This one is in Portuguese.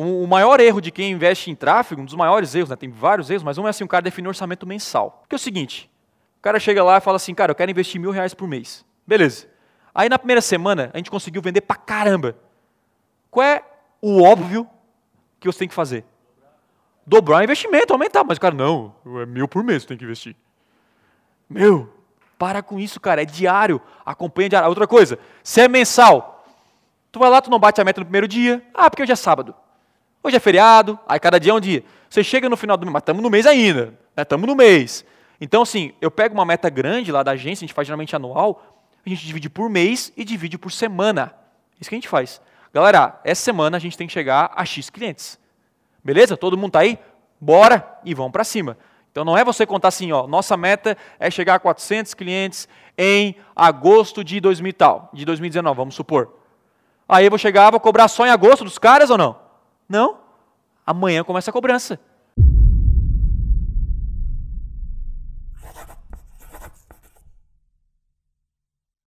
o maior erro de quem investe em tráfego, um dos maiores erros, né, tem vários erros, mas um é assim, o cara define um orçamento mensal. Porque é o seguinte, o cara chega lá e fala assim, cara, eu quero investir mil reais por mês. Beleza. Aí na primeira semana, a gente conseguiu vender pra caramba. Qual é o óbvio que você tem que fazer? Dobrar o investimento, aumentar. Mas o cara, não, é mil por mês que tem que investir. Meu, para com isso, cara, é diário, acompanha diário. Outra coisa, se é mensal, tu vai lá, tu não bate a meta no primeiro dia, ah, porque hoje é sábado. Hoje é feriado, aí cada dia é um dia. Você chega no final do mês, mas estamos no mês ainda, estamos né? no mês. Então, assim, eu pego uma meta grande lá da agência, a gente faz geralmente anual, a gente divide por mês e divide por semana. Isso que a gente faz. Galera, essa semana a gente tem que chegar a X clientes. Beleza? Todo mundo está aí? Bora e vamos para cima. Então não é você contar assim, ó, nossa meta é chegar a 400 clientes em agosto de 2000 tal, de 2019, vamos supor. Aí eu vou chegar, vou cobrar só em agosto dos caras ou não? Não. Amanhã começa a cobrança.